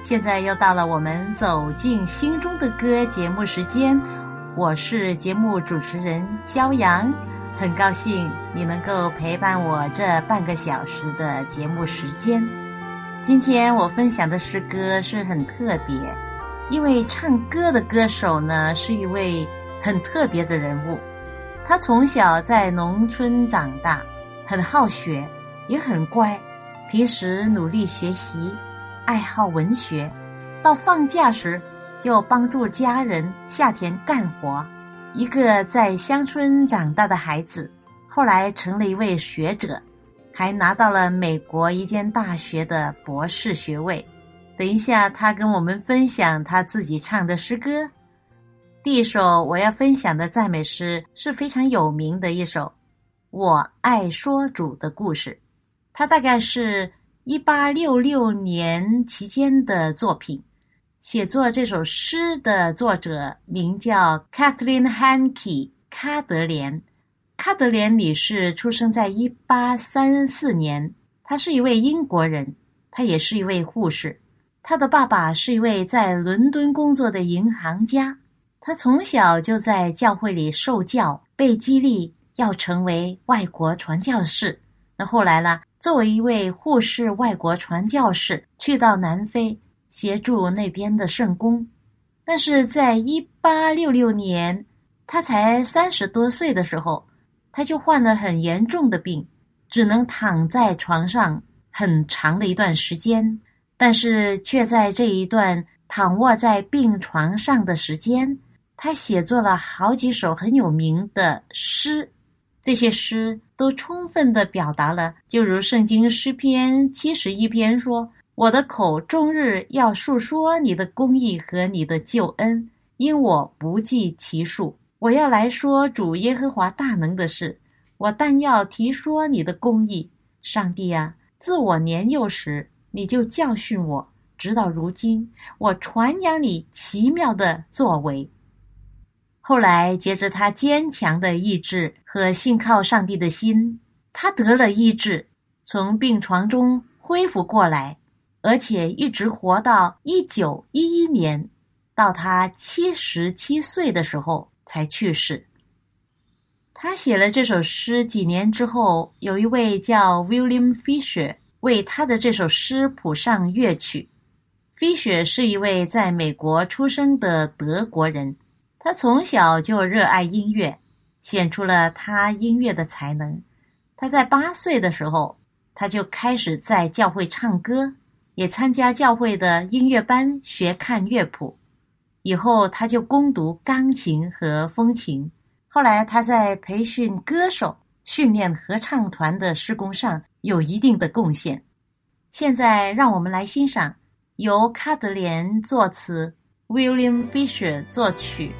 现在又到了我们走进心中的歌节目时间。我是节目主持人肖阳，很高兴你能够陪伴我这半个小时的节目时间。今天我分享的诗歌是很特别，因为唱歌的歌手呢是一位很特别的人物。他从小在农村长大，很好学，也很乖，平时努力学习，爱好文学。到放假时。就帮助家人下田干活。一个在乡村长大的孩子，后来成了一位学者，还拿到了美国一间大学的博士学位。等一下，他跟我们分享他自己唱的诗歌。第一首我要分享的赞美诗是非常有名的一首《我爱说主的故事》，它大概是一八六六年期间的作品。写作这首诗的作者名叫 Kathleen Hanke 卡德莲。卡德莲女士出生在一八三四年，她是一位英国人，她也是一位护士。她的爸爸是一位在伦敦工作的银行家。她从小就在教会里受教，被激励要成为外国传教士。那后来呢？作为一位护士，外国传教士去到南非。协助那边的圣公，但是在一八六六年，他才三十多岁的时候，他就患了很严重的病，只能躺在床上很长的一段时间。但是却在这一段躺卧在病床上的时间，他写作了好几首很有名的诗，这些诗都充分的表达了，就如圣经诗篇七十一篇说。我的口终日要述说你的公义和你的救恩，因我不计其数。我要来说主耶和华大能的事，我但要提说你的公义。上帝啊，自我年幼时你就教训我，直到如今，我传扬你奇妙的作为。后来，接着他坚强的意志和信靠上帝的心，他得了医治，从病床中恢复过来。而且一直活到一九一一年，到他七十七岁的时候才去世。他写了这首诗几年之后，有一位叫 William Fisher 为他的这首诗谱上乐曲。Fisher 是一位在美国出生的德国人，他从小就热爱音乐，显出了他音乐的才能。他在八岁的时候，他就开始在教会唱歌。也参加教会的音乐班学看乐谱，以后他就攻读钢琴和风琴。后来他在培训歌手、训练合唱团的施工上有一定的贡献。现在让我们来欣赏由卡德莲作词、William Fisher 作曲、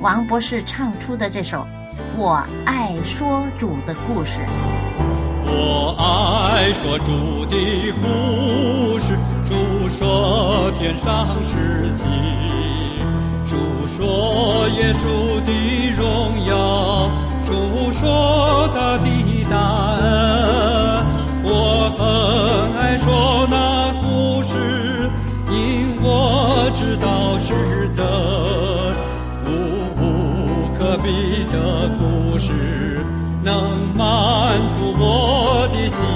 王博士唱出的这首《我爱说主的故事》。我爱说主的故事，主说天上事情，主说耶稣的荣耀，主说他的大恩。我很爱说那故事，因我知道是真，比这故事能满足我。的心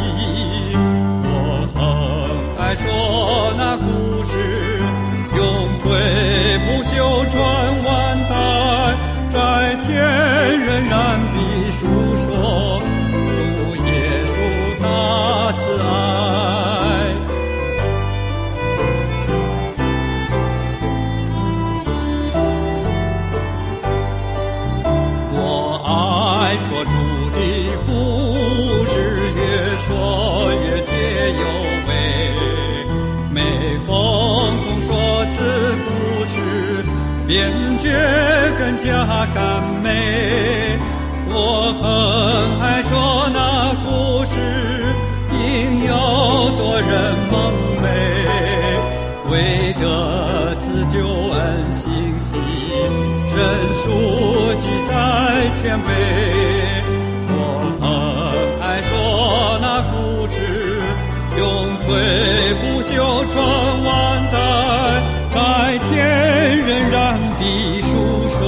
说出的故事越说越觉有味，每逢总说此故事，便觉更加感美。我很爱说那。书记在前辈。我很爱说那故事，永垂不朽传万代，在天仍然必述说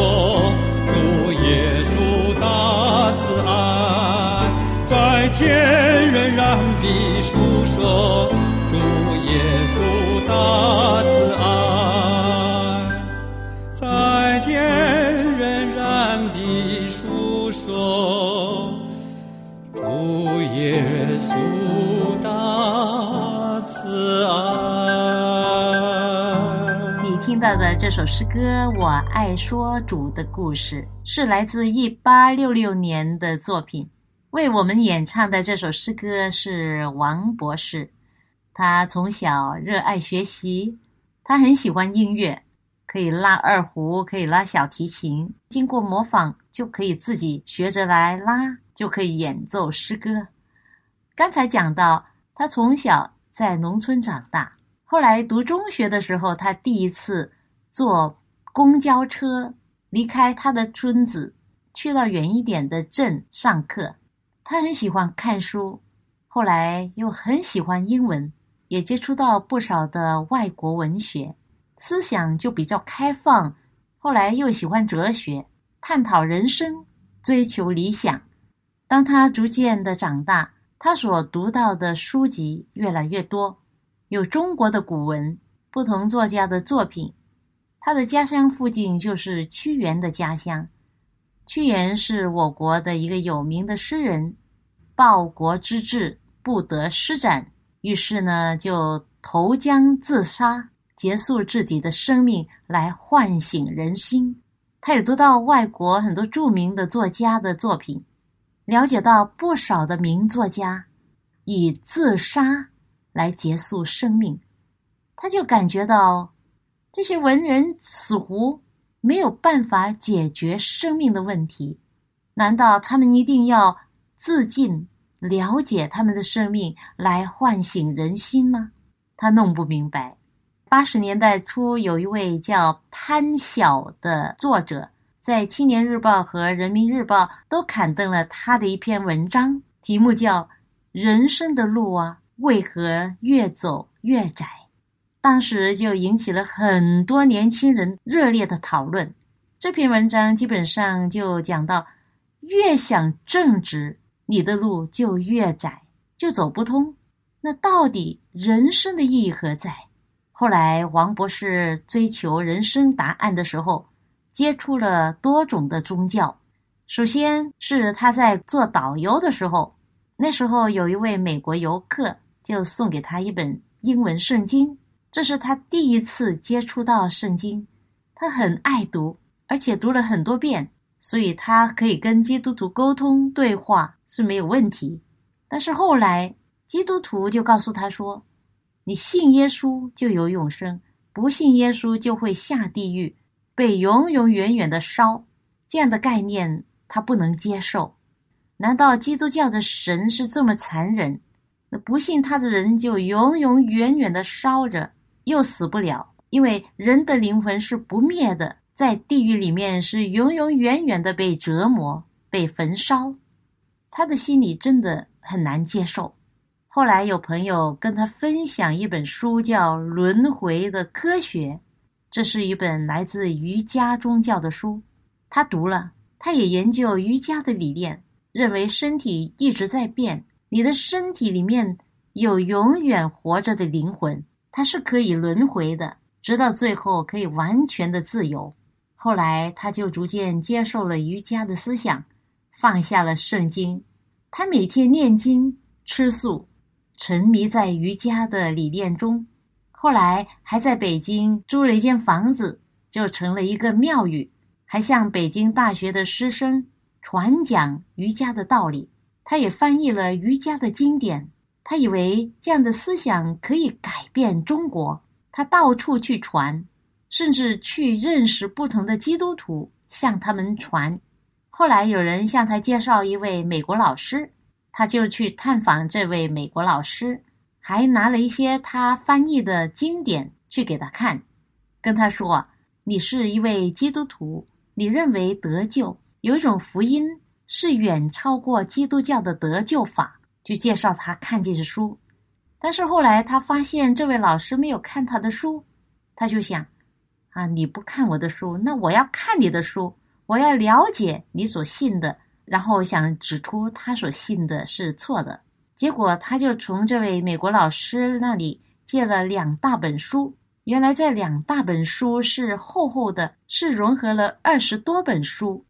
主耶稣大慈爱，在天仍然必述说主耶稣大的这首诗歌《我爱说主的故事》是来自一八六六年的作品。为我们演唱的这首诗歌是王博士。他从小热爱学习，他很喜欢音乐，可以拉二胡，可以拉小提琴。经过模仿，就可以自己学着来拉，就可以演奏诗歌。刚才讲到，他从小在农村长大。后来读中学的时候，他第一次坐公交车离开他的村子，去到远一点的镇上课。他很喜欢看书，后来又很喜欢英文，也接触到不少的外国文学，思想就比较开放。后来又喜欢哲学，探讨人生，追求理想。当他逐渐的长大，他所读到的书籍越来越多。有中国的古文，不同作家的作品。他的家乡附近就是屈原的家乡。屈原是我国的一个有名的诗人，报国之志不得施展，于是呢就投江自杀，结束自己的生命，来唤醒人心。他也读到外国很多著名的作家的作品，了解到不少的名作家以自杀。来结束生命，他就感觉到这些文人似乎没有办法解决生命的问题。难道他们一定要自尽，了解他们的生命来唤醒人心吗？他弄不明白。八十年代初，有一位叫潘晓的作者，在《青年日报》和《人民日报》都刊登了他的一篇文章，题目叫《人生的路啊》。为何越走越窄？当时就引起了很多年轻人热烈的讨论。这篇文章基本上就讲到，越想正直，你的路就越窄，就走不通。那到底人生的意义何在？后来王博士追求人生答案的时候，接触了多种的宗教。首先是他在做导游的时候，那时候有一位美国游客。就送给他一本英文圣经，这是他第一次接触到圣经。他很爱读，而且读了很多遍，所以他可以跟基督徒沟通对话是没有问题。但是后来基督徒就告诉他说：“你信耶稣就有永生，不信耶稣就会下地狱，被永永远远的烧。”这样的概念他不能接受。难道基督教的神是这么残忍？那不信他的人就永永远远的烧着，又死不了，因为人的灵魂是不灭的，在地狱里面是永永远远的被折磨、被焚烧。他的心里真的很难接受。后来有朋友跟他分享一本书，叫《轮回的科学》，这是一本来自瑜伽宗教的书。他读了，他也研究瑜伽的理念，认为身体一直在变。你的身体里面有永远活着的灵魂，他是可以轮回的，直到最后可以完全的自由。后来他就逐渐接受了瑜伽的思想，放下了圣经。他每天念经、吃素，沉迷在瑜伽的理念中。后来还在北京租了一间房子，就成了一个庙宇，还向北京大学的师生传讲瑜伽的道理。他也翻译了瑜伽的经典，他以为这样的思想可以改变中国，他到处去传，甚至去认识不同的基督徒，向他们传。后来有人向他介绍一位美国老师，他就去探访这位美国老师，还拿了一些他翻译的经典去给他看，跟他说：“你是一位基督徒，你认为得救有一种福音是远超过基督教的得救法。”就介绍他看这些书。但是后来他发现这位老师没有看他的书，他就想：“啊，你不看我的书，那我要看你的书。”我要了解你所信的，然后想指出他所信的是错的。结果他就从这位美国老师那里借了两大本书。原来这两大本书是厚厚的，是融合了二十多本书。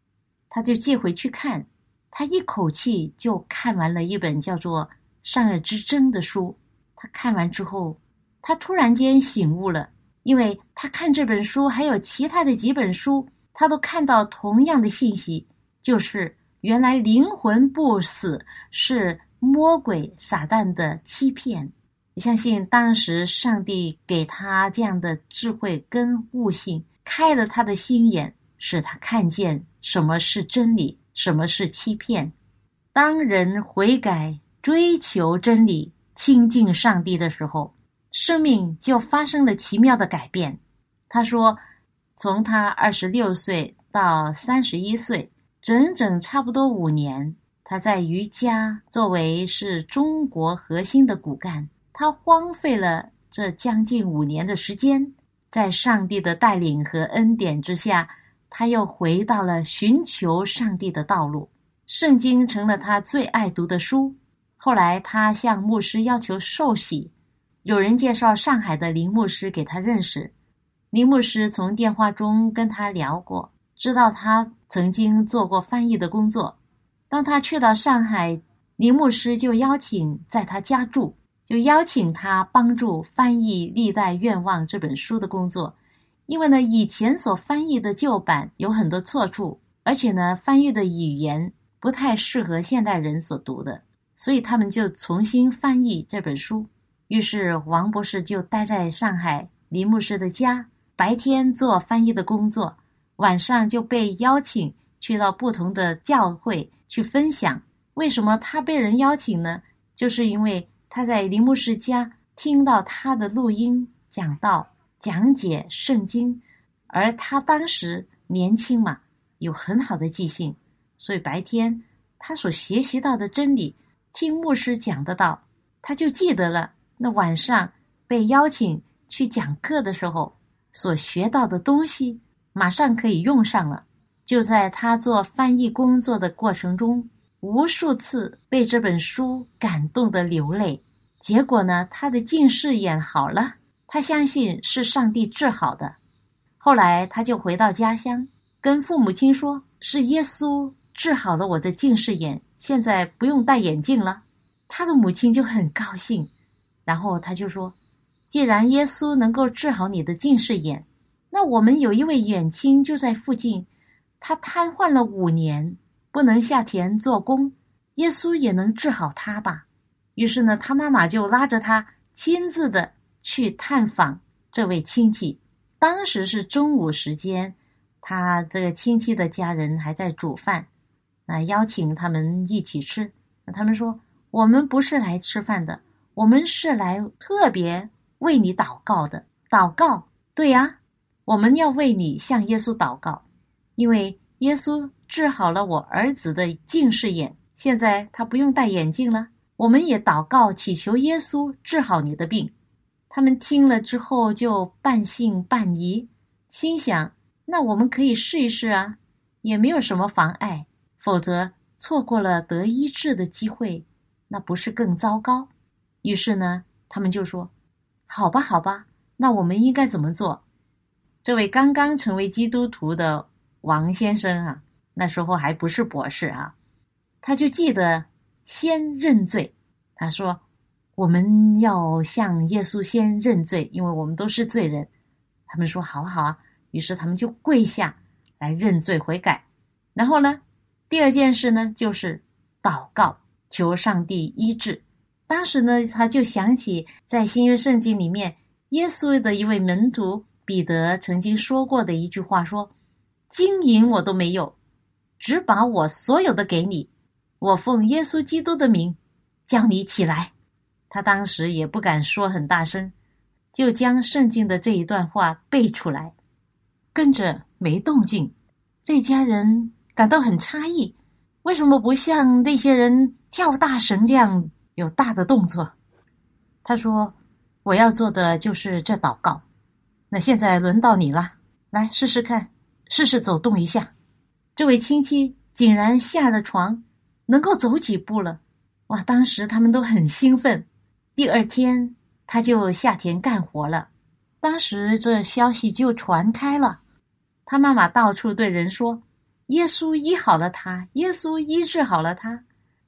他就借回去看，他一口气就看完了一本叫做《善恶之争》的书。他看完之后，他突然间醒悟了，因为他看这本书还有其他的几本书。他都看到同样的信息，就是原来灵魂不死是魔鬼撒旦的欺骗。相信当时上帝给他这样的智慧跟悟性，开了他的心眼，使他看见什么是真理，什么是欺骗。当人悔改、追求真理、亲近上帝的时候，生命就发生了奇妙的改变。他说。从他二十六岁到三十一岁，整整差不多五年，他在瑜伽作为是中国核心的骨干，他荒废了这将近五年的时间，在上帝的带领和恩典之下，他又回到了寻求上帝的道路。圣经成了他最爱读的书。后来，他向牧师要求受洗，有人介绍上海的林牧师给他认识。林牧师从电话中跟他聊过，知道他曾经做过翻译的工作。当他去到上海，林牧师就邀请在他家住，就邀请他帮助翻译《历代愿望》这本书的工作。因为呢，以前所翻译的旧版有很多错处，而且呢，翻译的语言不太适合现代人所读的，所以他们就重新翻译这本书。于是王博士就待在上海林牧师的家。白天做翻译的工作，晚上就被邀请去到不同的教会去分享。为什么他被人邀请呢？就是因为他在林牧师家听到他的录音讲道、讲解圣经，而他当时年轻嘛，有很好的记性，所以白天他所学习到的真理，听牧师讲的道，他就记得了。那晚上被邀请去讲课的时候。所学到的东西马上可以用上了。就在他做翻译工作的过程中，无数次被这本书感动的流泪。结果呢，他的近视眼好了，他相信是上帝治好的。后来他就回到家乡，跟父母亲说：“是耶稣治好了我的近视眼，现在不用戴眼镜了。”他的母亲就很高兴，然后他就说。既然耶稣能够治好你的近视眼，那我们有一位远亲就在附近，他瘫痪了五年，不能下田做工，耶稣也能治好他吧？于是呢，他妈妈就拉着他亲自的去探访这位亲戚。当时是中午时间，他这个亲戚的家人还在煮饭，那邀请他们一起吃。那他们说：“我们不是来吃饭的，我们是来特别。”为你祷告的祷告，对呀，我们要为你向耶稣祷告，因为耶稣治好了我儿子的近视眼，现在他不用戴眼镜了。我们也祷告祈求耶稣治好你的病。他们听了之后就半信半疑，心想：那我们可以试一试啊，也没有什么妨碍。否则错过了得医治的机会，那不是更糟糕？于是呢，他们就说。好吧，好吧，那我们应该怎么做？这位刚刚成为基督徒的王先生啊，那时候还不是博士啊，他就记得先认罪。他说：“我们要向耶稣先认罪，因为我们都是罪人。”他们说：“好好啊。”于是他们就跪下来认罪悔改。然后呢，第二件事呢，就是祷告，求上帝医治。当时呢，他就想起在新约圣经里面，耶稣的一位门徒彼得曾经说过的一句话说：“金银我都没有，只把我所有的给你。我奉耶稣基督的名，叫你起来。”他当时也不敢说很大声，就将圣经的这一段话背出来，跟着没动静。这家人感到很诧异，为什么不像那些人跳大绳这样有大的动作？他说：“我要做的就是这祷告。那现在轮到你了，来试试看，试试走动一下。”这位亲戚竟然下了床，能够走几步了。哇！当时他们都很兴奋。第二天，他就下田干活了。当时这消息就传开了，他妈妈到处对人说：“耶稣医好了他，耶稣医治好了他。”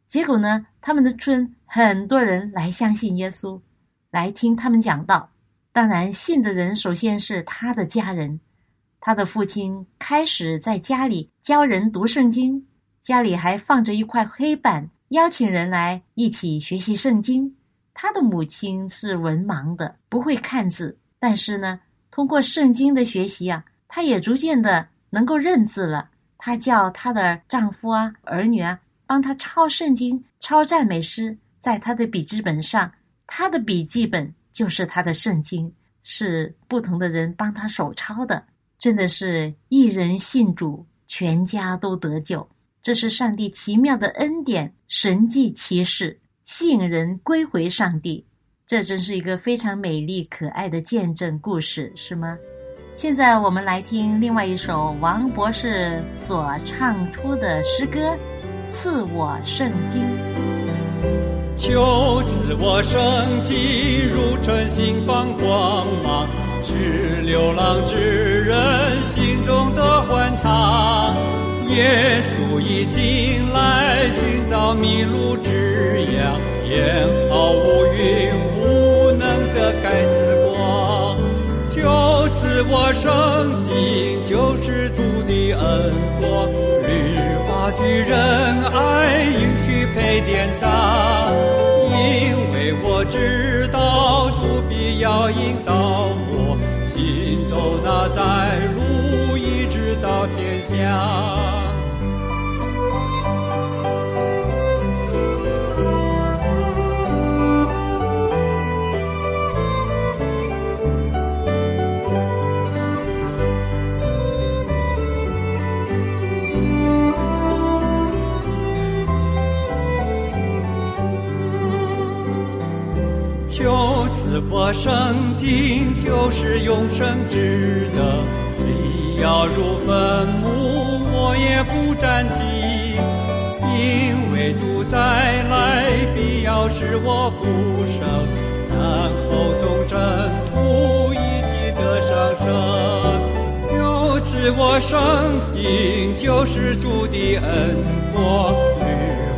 结果呢，他们的村很多人来相信耶稣，来听他们讲道。当然，信的人首先是他的家人。他的父亲开始在家里教人读圣经，家里还放着一块黑板，邀请人来一起学习圣经。他的母亲是文盲的，不会看字，但是呢，通过圣经的学习啊，她也逐渐的能够认字了。她叫她的丈夫啊、儿女啊，帮她抄圣经、抄赞美诗，在她的笔记本上，她的笔记本就是她的圣经，是不同的人帮她手抄的。真的是一人信主，全家都得救，这是上帝奇妙的恩典、神迹奇事。吸引人归回上帝，这真是一个非常美丽可爱的见证故事，是吗？现在我们来听另外一首王博士所唱出的诗歌《赐我圣经》。求赐我圣经，如晨星放光芒，是流浪之人心中的欢畅。耶稣已经来寻找迷路之羊，眼毫无云雾能遮盖之光。就赐我圣经，就是主的恩果。律法巨人爱应许配典章，因为我知道主必要引导我行走那在路，到天下。我圣经就是永生之德，虽要入坟墓，我也不沾记，因为主再来必要使我复生，然后从征途一起得上升。由此我生定就是主的恩果，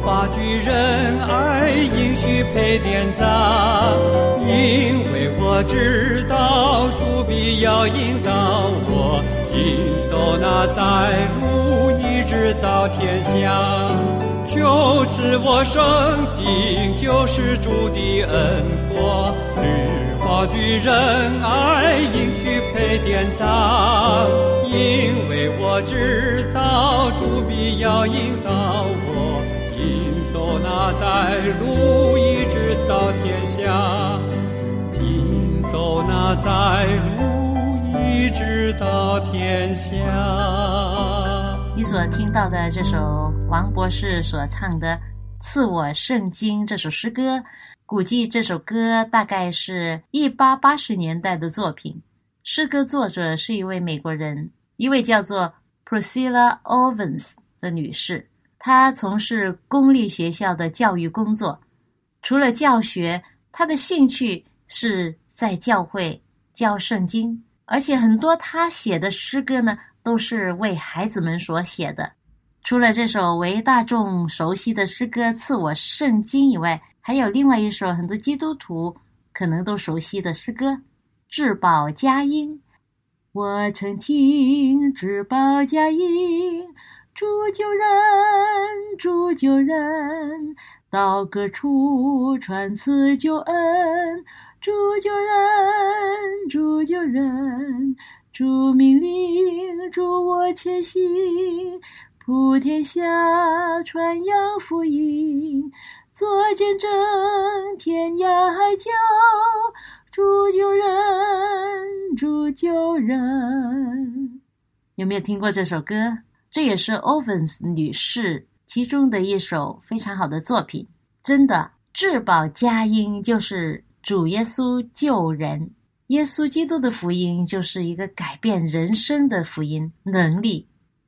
律法巨人爱应许配典章，因为。我知道主必要引导我，引导那在路一直到天下。就此我生定就是主的恩果，律法巨人爱应许配典章，因为我知道主必要引导走那在路一直到天下。听走那在路，一直到天下。你所听到的这首王博士所唱的《赐我圣经》这首诗歌，估计这首歌大概是一八八十年代的作品。诗歌作者是一位美国人，一位叫做 Priscilla Owens 的女士。他从事公立学校的教育工作，除了教学，他的兴趣是。在教会教圣经，而且很多他写的诗歌呢，都是为孩子们所写的。除了这首为大众熟悉的诗歌《赐我圣经》以外，还有另外一首很多基督徒可能都熟悉的诗歌《至宝佳音》。我曾听至宝佳音，主救人，主救人，到各处传赐救恩。主救人，主救人，主命令，主我前行，普天下传扬福音，做见证，天涯海角，主救人，主救人。有没有听过这首歌？这也是 Ovens 女士其中的一首非常好的作品。真的，至宝佳音就是主耶稣救人。耶稣基督的福音就是一个改变人生的福音能力，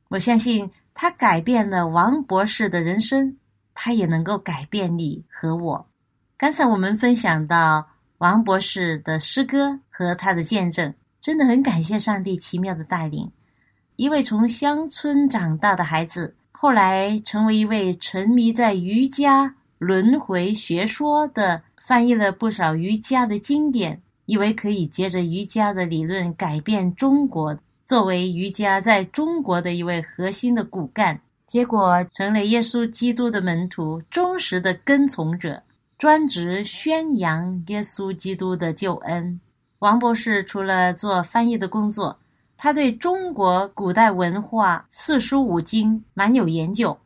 我相信他改变了王博士的人生，他也能够改变你和我。刚才我们分享到王博士的诗歌和他的见证，真的很感谢上帝奇妙的带领。一位从乡村长大的孩子，后来成为一位沉迷在瑜伽轮回学说的，翻译了不少瑜伽的经典。以为可以借着瑜伽的理论改变中国，作为瑜伽在中国的一位核心的骨干，结果成了耶稣基督的门徒，忠实的跟从者，专职宣扬耶稣基督的救恩。王博士除了做翻译的工作，他对中国古代文化四书五经蛮有研究，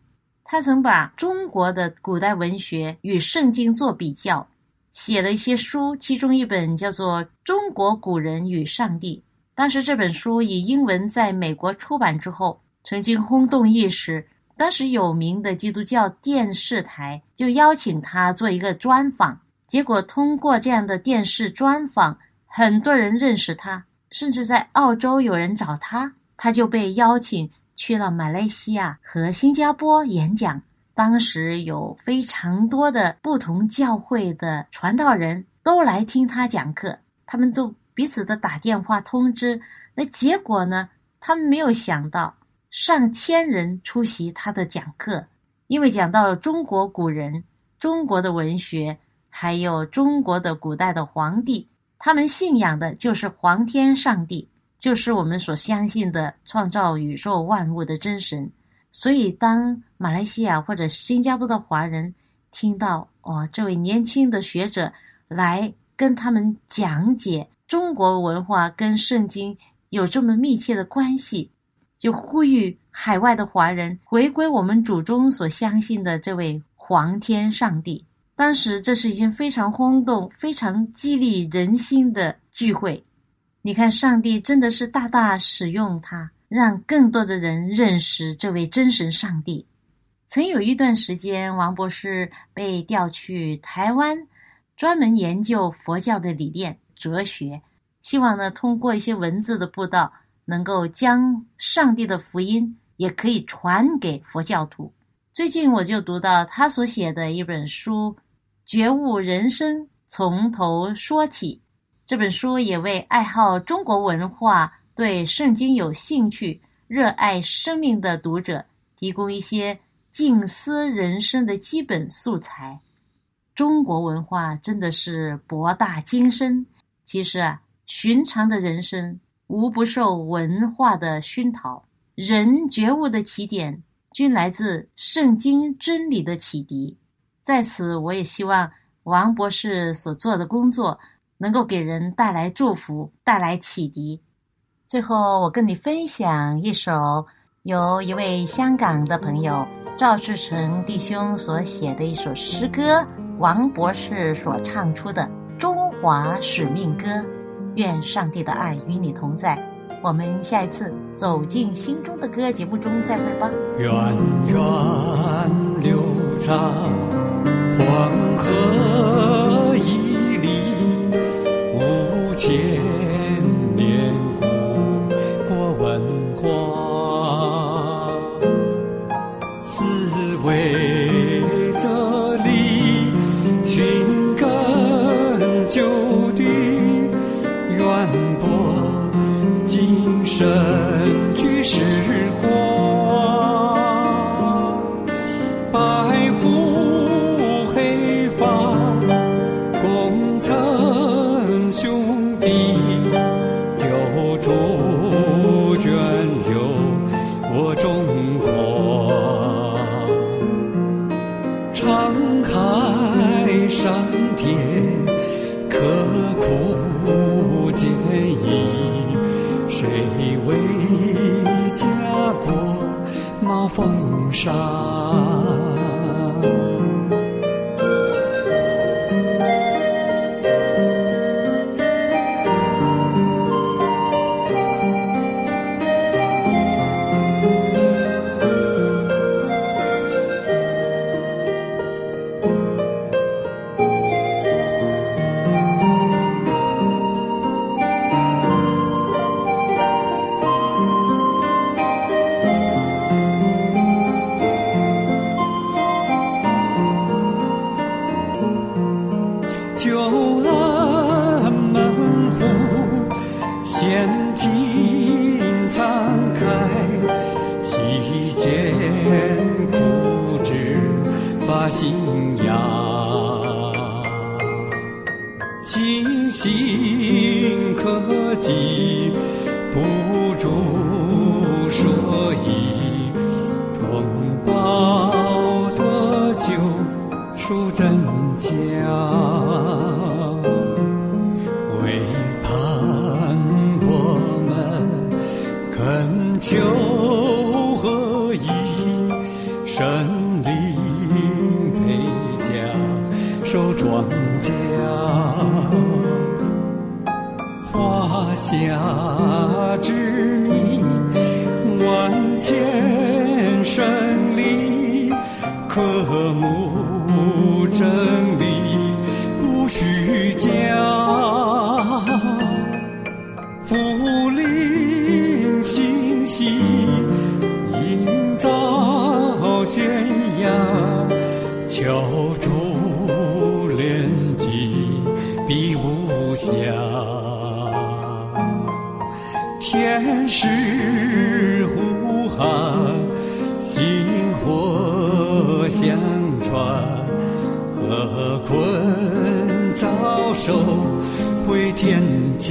他曾把中国的古代文学与圣经做比较。写了一些书，其中一本叫做《中国古人与上帝》。当时这本书以英文在美国出版之后，曾经轰动一时。当时有名的基督教电视台就邀请他做一个专访，结果通过这样的电视专访，很多人认识他，甚至在澳洲有人找他，他就被邀请去了马来西亚和新加坡演讲。当时有非常多的不同教会的传道人都来听他讲课，他们都彼此的打电话通知。那结果呢？他们没有想到上千人出席他的讲课，因为讲到中国古人、中国的文学，还有中国的古代的皇帝，他们信仰的就是皇天上帝，就是我们所相信的创造宇宙万物的真神。所以，当马来西亚或者新加坡的华人听到哦，这位年轻的学者来跟他们讲解中国文化跟圣经有这么密切的关系，就呼吁海外的华人回归我们祖宗所相信的这位皇天上帝。当时这是一件非常轰动、非常激励人心的聚会。你看，上帝真的是大大使用他。让更多的人认识这位真神上帝。曾有一段时间，王博士被调去台湾，专门研究佛教的理念、哲学，希望呢通过一些文字的布道，能够将上帝的福音也可以传给佛教徒。最近我就读到他所写的一本书《觉悟人生从头说起》，这本书也为爱好中国文化。对圣经有兴趣、热爱生命的读者，提供一些静思人生的基本素材。中国文化真的是博大精深。其实啊，寻常的人生无不受文化的熏陶。人觉悟的起点均来自圣经真理的启迪。在此，我也希望王博士所做的工作能够给人带来祝福，带来启迪。最后，我跟你分享一首由一位香港的朋友赵志成弟兄所写的一首诗歌，王博士所唱出的《中华使命歌》。愿上帝的爱与你同在。我们下一次走进心中的歌节目中再会吧。源远流长，黄河以里，无界。风沙？华夏之名，万千神灵，刻木真理，无虚假。福林星息，营造悬崖，巧筑连级，比无瑕。是呼喊，薪火相传，何困招手回天家。